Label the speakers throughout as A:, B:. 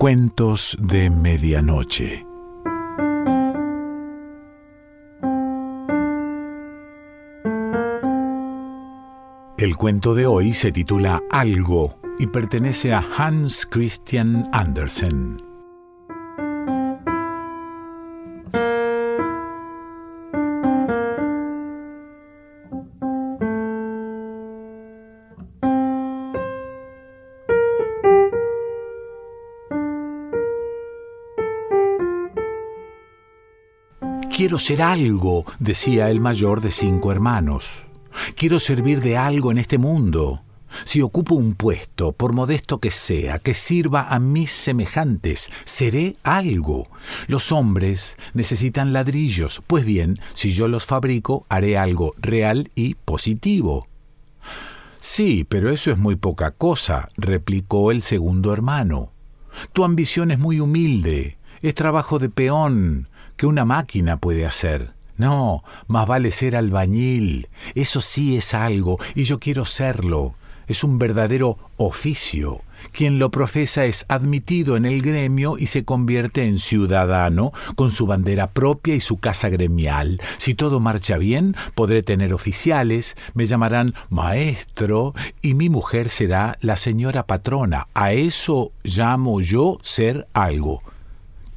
A: Cuentos de Medianoche. El cuento de hoy se titula Algo y pertenece a Hans Christian Andersen. Quiero ser algo, decía el mayor de cinco hermanos. Quiero servir de algo en este mundo. Si ocupo un puesto, por modesto que sea, que sirva a mis semejantes, seré algo. Los hombres necesitan ladrillos, pues bien, si yo los fabrico, haré algo real y positivo. Sí, pero eso es muy poca cosa, replicó el segundo hermano. Tu ambición es muy humilde, es trabajo de peón, que una máquina puede hacer. No, más vale ser albañil. Eso sí es algo, y yo quiero serlo. Es un verdadero oficio. Quien lo profesa es admitido en el gremio y se convierte en ciudadano con su bandera propia y su casa gremial. Si todo marcha bien, podré tener oficiales, me llamarán maestro y mi mujer será la señora patrona. A eso llamo yo ser algo.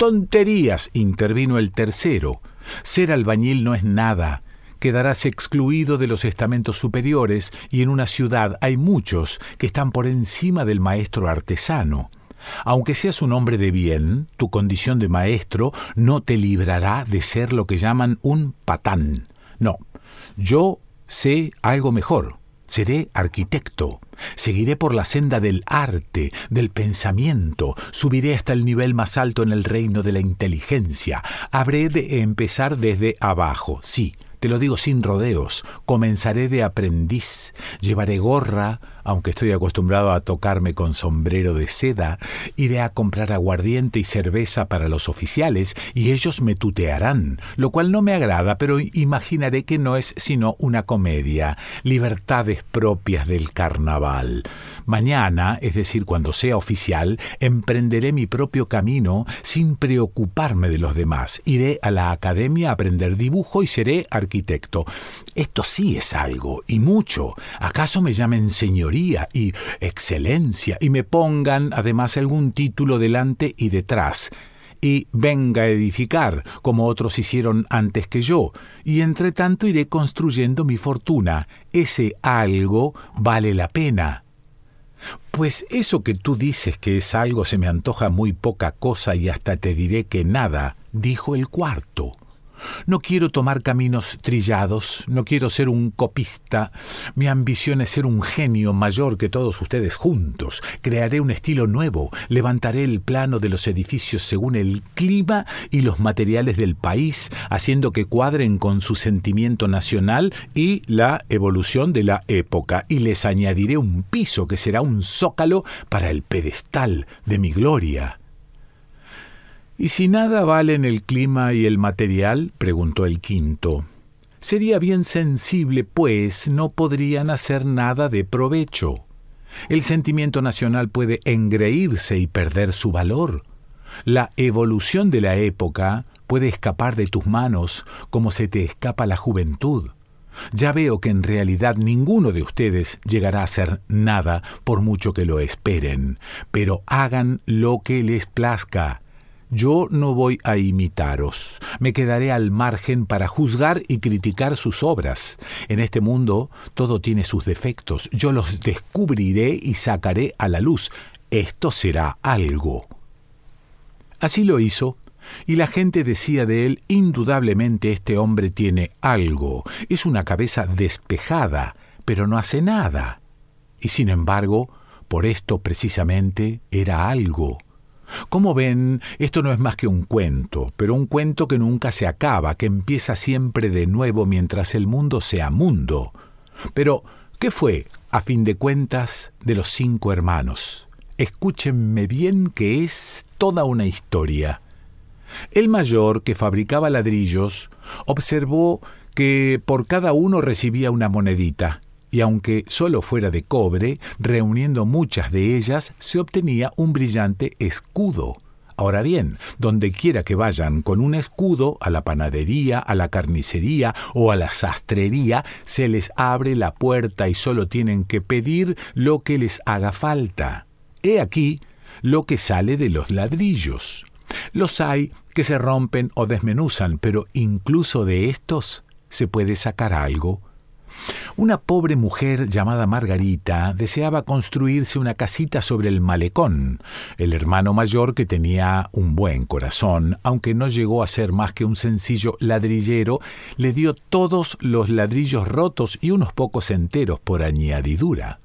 A: Tonterías, intervino el tercero. Ser albañil no es nada. Quedarás excluido de los estamentos superiores y en una ciudad hay muchos que están por encima del maestro artesano. Aunque seas un hombre de bien, tu condición de maestro no te librará de ser lo que llaman un patán. No, yo sé algo mejor. Seré arquitecto. Seguiré por la senda del arte, del pensamiento, subiré hasta el nivel más alto en el reino de la inteligencia. Habré de empezar desde abajo, sí, te lo digo sin rodeos, comenzaré de aprendiz, llevaré gorra, aunque estoy acostumbrado a tocarme con sombrero de seda, iré a comprar aguardiente y cerveza para los oficiales y ellos me tutearán, lo cual no me agrada, pero imaginaré que no es sino una comedia, libertades propias del carnaval. Mañana, es decir, cuando sea oficial, emprenderé mi propio camino sin preocuparme de los demás. Iré a la academia a aprender dibujo y seré arquitecto. Esto sí es algo, y mucho. ¿Acaso me llamen y excelencia y me pongan además algún título delante y detrás? y venga a edificar, como otros hicieron antes que yo, y entre tanto iré construyendo mi fortuna. Ese algo vale la pena. Pues eso que tú dices que es algo se me antoja muy poca cosa y hasta te diré que nada, dijo el cuarto. No quiero tomar caminos trillados, no quiero ser un copista. Mi ambición es ser un genio mayor que todos ustedes juntos. Crearé un estilo nuevo, levantaré el plano de los edificios según el clima y los materiales del país, haciendo que cuadren con su sentimiento nacional y la evolución de la época, y les añadiré un piso que será un zócalo para el pedestal de mi gloria. ¿Y si nada valen el clima y el material? preguntó el quinto. Sería bien sensible, pues no podrían hacer nada de provecho. El sentimiento nacional puede engreírse y perder su valor. La evolución de la época puede escapar de tus manos como se te escapa la juventud. Ya veo que en realidad ninguno de ustedes llegará a hacer nada por mucho que lo esperen, pero hagan lo que les plazca, yo no voy a imitaros, me quedaré al margen para juzgar y criticar sus obras. En este mundo todo tiene sus defectos, yo los descubriré y sacaré a la luz. Esto será algo. Así lo hizo, y la gente decía de él, indudablemente este hombre tiene algo, es una cabeza despejada, pero no hace nada. Y sin embargo, por esto precisamente era algo. Como ven, esto no es más que un cuento, pero un cuento que nunca se acaba, que empieza siempre de nuevo mientras el mundo sea mundo. Pero, ¿qué fue, a fin de cuentas, de los cinco hermanos? Escúchenme bien que es toda una historia. El mayor, que fabricaba ladrillos, observó que por cada uno recibía una monedita, y aunque solo fuera de cobre, reuniendo muchas de ellas se obtenía un brillante escudo. Ahora bien, donde quiera que vayan con un escudo, a la panadería, a la carnicería o a la sastrería, se les abre la puerta y solo tienen que pedir lo que les haga falta. He aquí lo que sale de los ladrillos. Los hay que se rompen o desmenuzan, pero incluso de estos se puede sacar algo una pobre mujer llamada Margarita deseaba construirse una casita sobre el malecón. El hermano mayor, que tenía un buen corazón, aunque no llegó a ser más que un sencillo ladrillero, le dio todos los ladrillos rotos y unos pocos enteros por añadidura.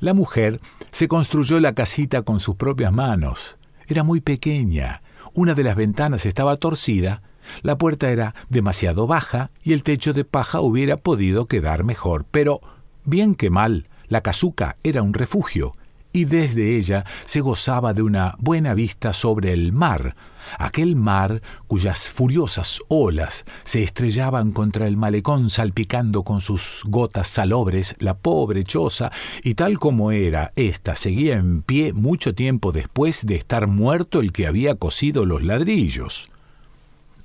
A: La mujer se construyó la casita con sus propias manos. Era muy pequeña. Una de las ventanas estaba torcida la puerta era demasiado baja y el techo de paja hubiera podido quedar mejor, pero, bien que mal, la casuca era un refugio, y desde ella se gozaba de una buena vista sobre el mar, aquel mar cuyas furiosas olas se estrellaban contra el malecón salpicando con sus gotas salobres la pobre choza, y tal como era, ésta seguía en pie mucho tiempo después de estar muerto el que había cosido los ladrillos.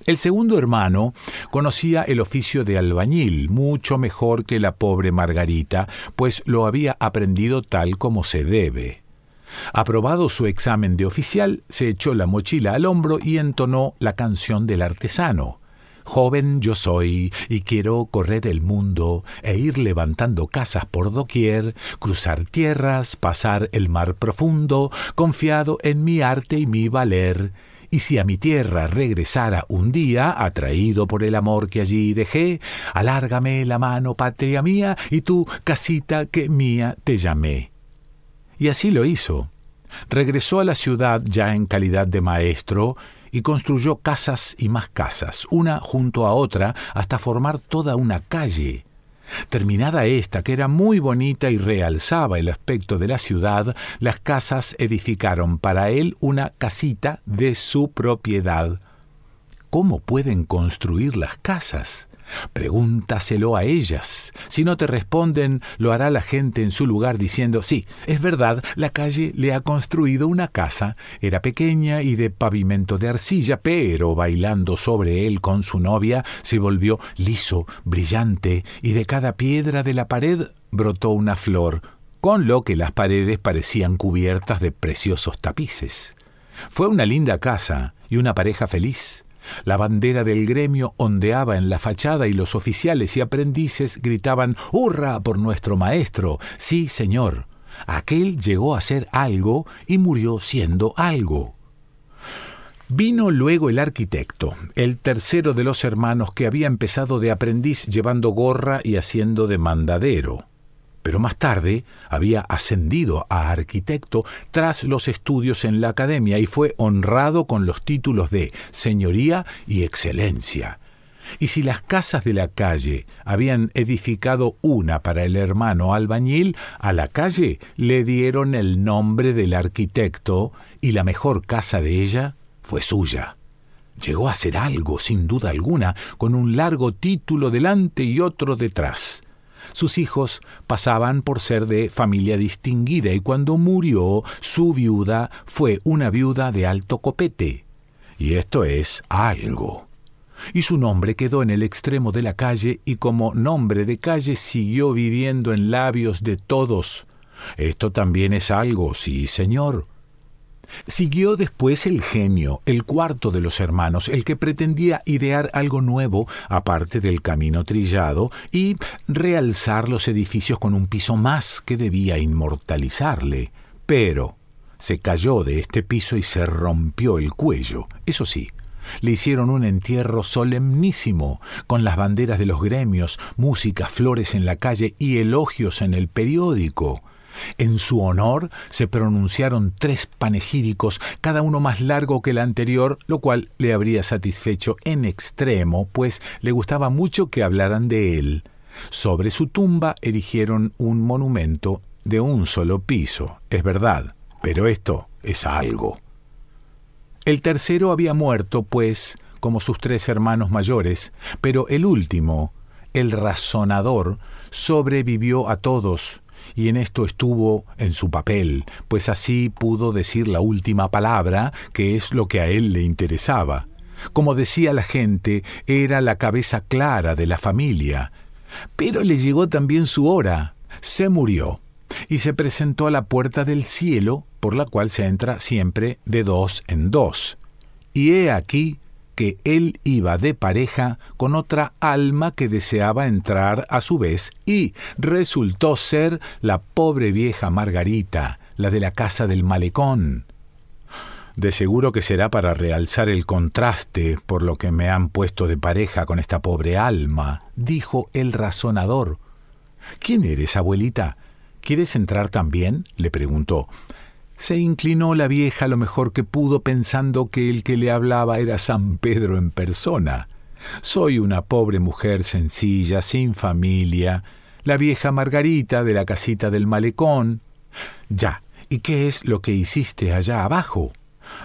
A: El segundo hermano conocía el oficio de albañil mucho mejor que la pobre Margarita, pues lo había aprendido tal como se debe. Aprobado su examen de oficial, se echó la mochila al hombro y entonó la canción del artesano. Joven yo soy y quiero correr el mundo e ir levantando casas por doquier, cruzar tierras, pasar el mar profundo, confiado en mi arte y mi valer y si a mi tierra regresara un día, atraído por el amor que allí dejé, alárgame la mano, patria mía, y tú, casita que mía, te llamé. Y así lo hizo. Regresó a la ciudad ya en calidad de maestro, y construyó casas y más casas, una junto a otra, hasta formar toda una calle. Terminada esta, que era muy bonita y realzaba el aspecto de la ciudad, las casas edificaron para él una casita de su propiedad. ¿Cómo pueden construir las casas? Pregúntaselo a ellas. Si no te responden, lo hará la gente en su lugar diciendo, sí, es verdad, la calle le ha construido una casa. Era pequeña y de pavimento de arcilla, pero bailando sobre él con su novia, se volvió liso, brillante, y de cada piedra de la pared brotó una flor, con lo que las paredes parecían cubiertas de preciosos tapices. Fue una linda casa y una pareja feliz. La bandera del gremio ondeaba en la fachada y los oficiales y aprendices gritaban ¡Hurra por nuestro maestro! Sí, señor. Aquel llegó a ser algo y murió siendo algo. Vino luego el arquitecto, el tercero de los hermanos que había empezado de aprendiz llevando gorra y haciendo de mandadero pero más tarde había ascendido a arquitecto tras los estudios en la academia y fue honrado con los títulos de señoría y excelencia. Y si las casas de la calle habían edificado una para el hermano albañil, a la calle le dieron el nombre del arquitecto y la mejor casa de ella fue suya. Llegó a ser algo, sin duda alguna, con un largo título delante y otro detrás. Sus hijos pasaban por ser de familia distinguida y cuando murió su viuda fue una viuda de alto copete. Y esto es algo. Y su nombre quedó en el extremo de la calle y como nombre de calle siguió viviendo en labios de todos. Esto también es algo, sí, señor. Siguió después el genio, el cuarto de los hermanos, el que pretendía idear algo nuevo, aparte del camino trillado, y realzar los edificios con un piso más que debía inmortalizarle. Pero se cayó de este piso y se rompió el cuello. Eso sí, le hicieron un entierro solemnísimo, con las banderas de los gremios, música, flores en la calle y elogios en el periódico. En su honor se pronunciaron tres panegíricos, cada uno más largo que el anterior, lo cual le habría satisfecho en extremo, pues le gustaba mucho que hablaran de él. Sobre su tumba erigieron un monumento de un solo piso, es verdad, pero esto es algo. El tercero había muerto, pues, como sus tres hermanos mayores, pero el último, el razonador, sobrevivió a todos, y en esto estuvo en su papel, pues así pudo decir la última palabra, que es lo que a él le interesaba. Como decía la gente, era la cabeza clara de la familia. Pero le llegó también su hora. Se murió y se presentó a la puerta del cielo, por la cual se entra siempre de dos en dos. Y he aquí que él iba de pareja con otra alma que deseaba entrar a su vez, y resultó ser la pobre vieja Margarita, la de la casa del malecón. De seguro que será para realzar el contraste por lo que me han puesto de pareja con esta pobre alma, dijo el razonador. ¿Quién eres, abuelita? ¿Quieres entrar también? le preguntó. Se inclinó la vieja lo mejor que pudo pensando que el que le hablaba era San Pedro en persona. Soy una pobre mujer sencilla, sin familia, la vieja Margarita de la casita del malecón. Ya, ¿y qué es lo que hiciste allá abajo?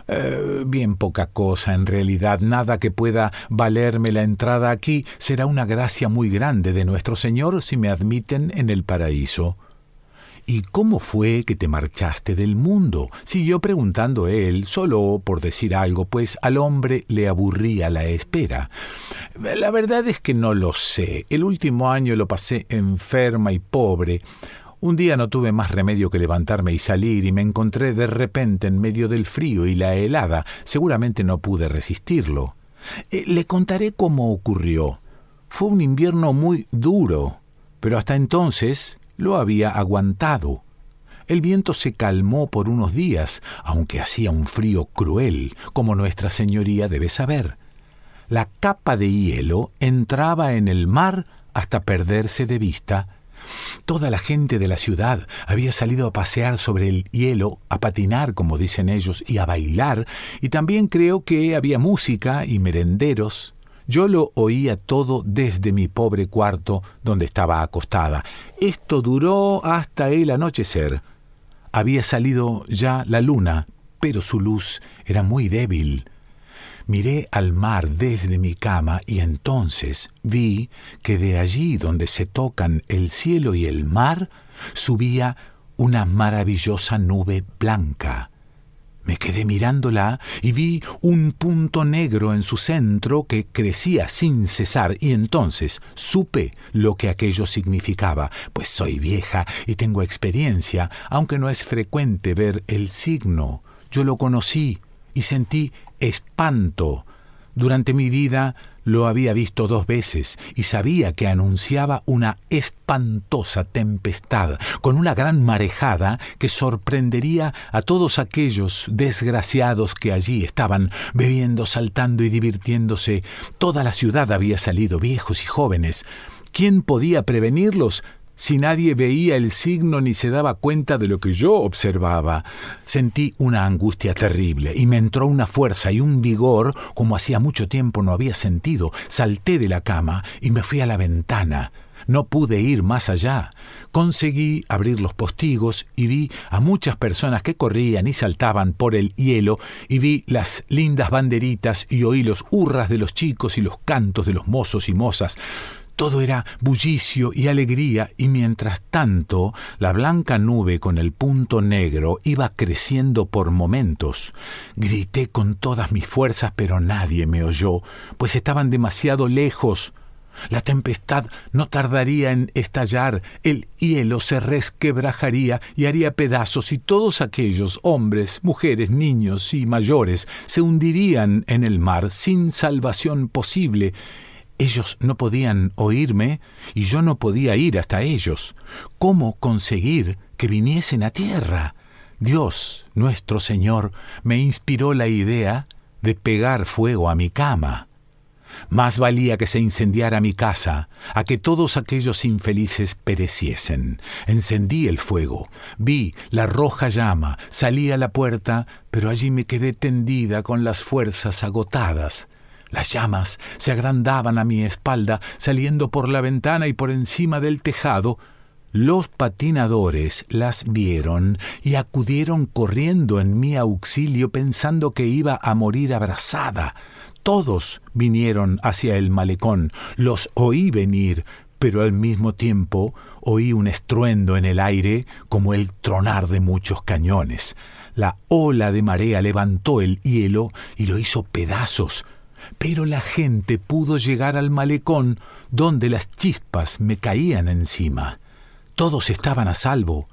A: Eh, bien poca cosa, en realidad, nada que pueda valerme la entrada aquí. Será una gracia muy grande de nuestro Señor si me admiten en el paraíso. ¿Y cómo fue que te marchaste del mundo? Siguió preguntando él, solo por decir algo, pues al hombre le aburría la espera. La verdad es que no lo sé. El último año lo pasé enferma y pobre. Un día no tuve más remedio que levantarme y salir y me encontré de repente en medio del frío y la helada. Seguramente no pude resistirlo. Eh, le contaré cómo ocurrió. Fue un invierno muy duro, pero hasta entonces lo había aguantado. El viento se calmó por unos días, aunque hacía un frío cruel, como Nuestra Señoría debe saber. La capa de hielo entraba en el mar hasta perderse de vista. Toda la gente de la ciudad había salido a pasear sobre el hielo, a patinar, como dicen ellos, y a bailar, y también creo que había música y merenderos. Yo lo oía todo desde mi pobre cuarto donde estaba acostada. Esto duró hasta el anochecer. Había salido ya la luna, pero su luz era muy débil. Miré al mar desde mi cama y entonces vi que de allí donde se tocan el cielo y el mar subía una maravillosa nube blanca. Me quedé mirándola y vi un punto negro en su centro que crecía sin cesar y entonces supe lo que aquello significaba, pues soy vieja y tengo experiencia, aunque no es frecuente ver el signo. Yo lo conocí y sentí espanto. Durante mi vida lo había visto dos veces y sabía que anunciaba una espantosa tempestad, con una gran marejada que sorprendería a todos aquellos desgraciados que allí estaban bebiendo, saltando y divirtiéndose. Toda la ciudad había salido, viejos y jóvenes. ¿Quién podía prevenirlos? Si nadie veía el signo ni se daba cuenta de lo que yo observaba. Sentí una angustia terrible y me entró una fuerza y un vigor como hacía mucho tiempo no había sentido. Salté de la cama y me fui a la ventana. No pude ir más allá. Conseguí abrir los postigos y vi a muchas personas que corrían y saltaban por el hielo y vi las lindas banderitas y oí los hurras de los chicos y los cantos de los mozos y mozas. Todo era bullicio y alegría, y mientras tanto la blanca nube con el punto negro iba creciendo por momentos. Grité con todas mis fuerzas, pero nadie me oyó, pues estaban demasiado lejos. La tempestad no tardaría en estallar, el hielo se resquebrajaría y haría pedazos, y todos aquellos hombres, mujeres, niños y mayores se hundirían en el mar sin salvación posible, ellos no podían oírme y yo no podía ir hasta ellos. ¿Cómo conseguir que viniesen a tierra? Dios, nuestro Señor, me inspiró la idea de pegar fuego a mi cama. Más valía que se incendiara mi casa, a que todos aquellos infelices pereciesen. Encendí el fuego, vi la roja llama, salí a la puerta, pero allí me quedé tendida con las fuerzas agotadas. Las llamas se agrandaban a mi espalda, saliendo por la ventana y por encima del tejado. Los patinadores las vieron y acudieron corriendo en mi auxilio pensando que iba a morir abrazada. Todos vinieron hacia el malecón, los oí venir, pero al mismo tiempo oí un estruendo en el aire como el tronar de muchos cañones. La ola de marea levantó el hielo y lo hizo pedazos, pero la gente pudo llegar al malecón donde las chispas me caían encima. Todos estaban a salvo.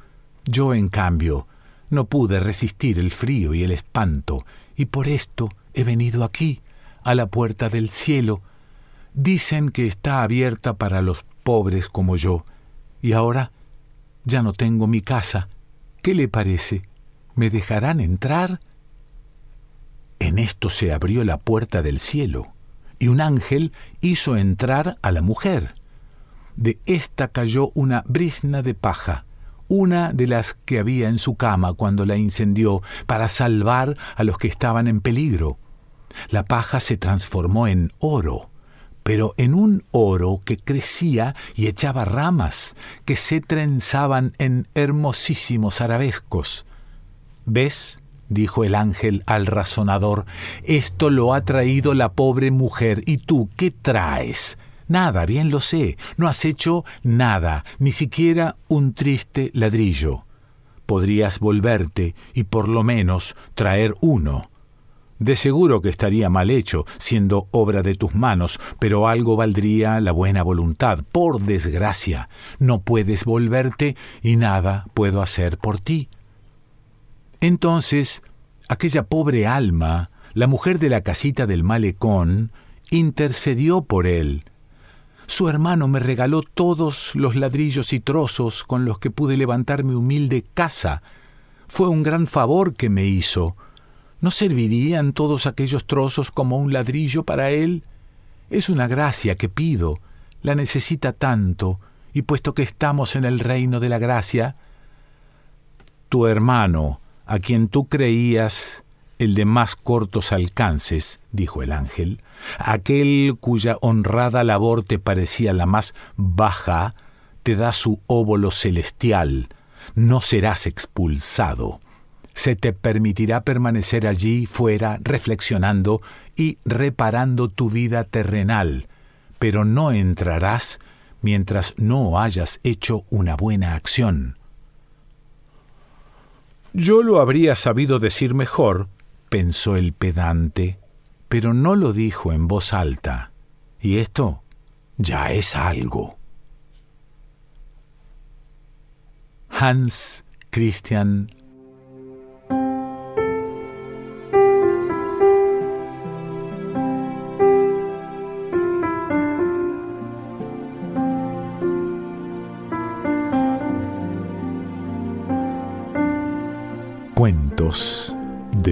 A: Yo, en cambio, no pude resistir el frío y el espanto, y por esto he venido aquí, a la puerta del cielo. Dicen que está abierta para los pobres como yo, y ahora ya no tengo mi casa. ¿Qué le parece? ¿Me dejarán entrar? En esto se abrió la puerta del cielo, y un ángel hizo entrar a la mujer. De ésta cayó una brisna de paja, una de las que había en su cama cuando la incendió para salvar a los que estaban en peligro. La paja se transformó en oro, pero en un oro que crecía y echaba ramas, que se trenzaban en hermosísimos arabescos. ¿Ves? Dijo el ángel al razonador, esto lo ha traído la pobre mujer, ¿y tú qué traes? Nada, bien lo sé, no has hecho nada, ni siquiera un triste ladrillo. Podrías volverte y por lo menos traer uno. De seguro que estaría mal hecho, siendo obra de tus manos, pero algo valdría la buena voluntad. Por desgracia, no puedes volverte y nada puedo hacer por ti. Entonces, aquella pobre alma, la mujer de la casita del malecón, intercedió por él. Su hermano me regaló todos los ladrillos y trozos con los que pude levantar mi humilde casa. Fue un gran favor que me hizo. ¿No servirían todos aquellos trozos como un ladrillo para él? Es una gracia que pido, la necesita tanto, y puesto que estamos en el reino de la gracia, tu hermano, a quien tú creías el de más cortos alcances, dijo el ángel, aquel cuya honrada labor te parecía la más baja, te da su óvulo celestial, no serás expulsado se te permitirá permanecer allí fuera reflexionando y reparando tu vida terrenal, pero no entrarás mientras no hayas hecho una buena acción. Yo lo habría sabido decir mejor, pensó el pedante, pero no lo dijo en voz alta, y esto ya es algo. Hans Christian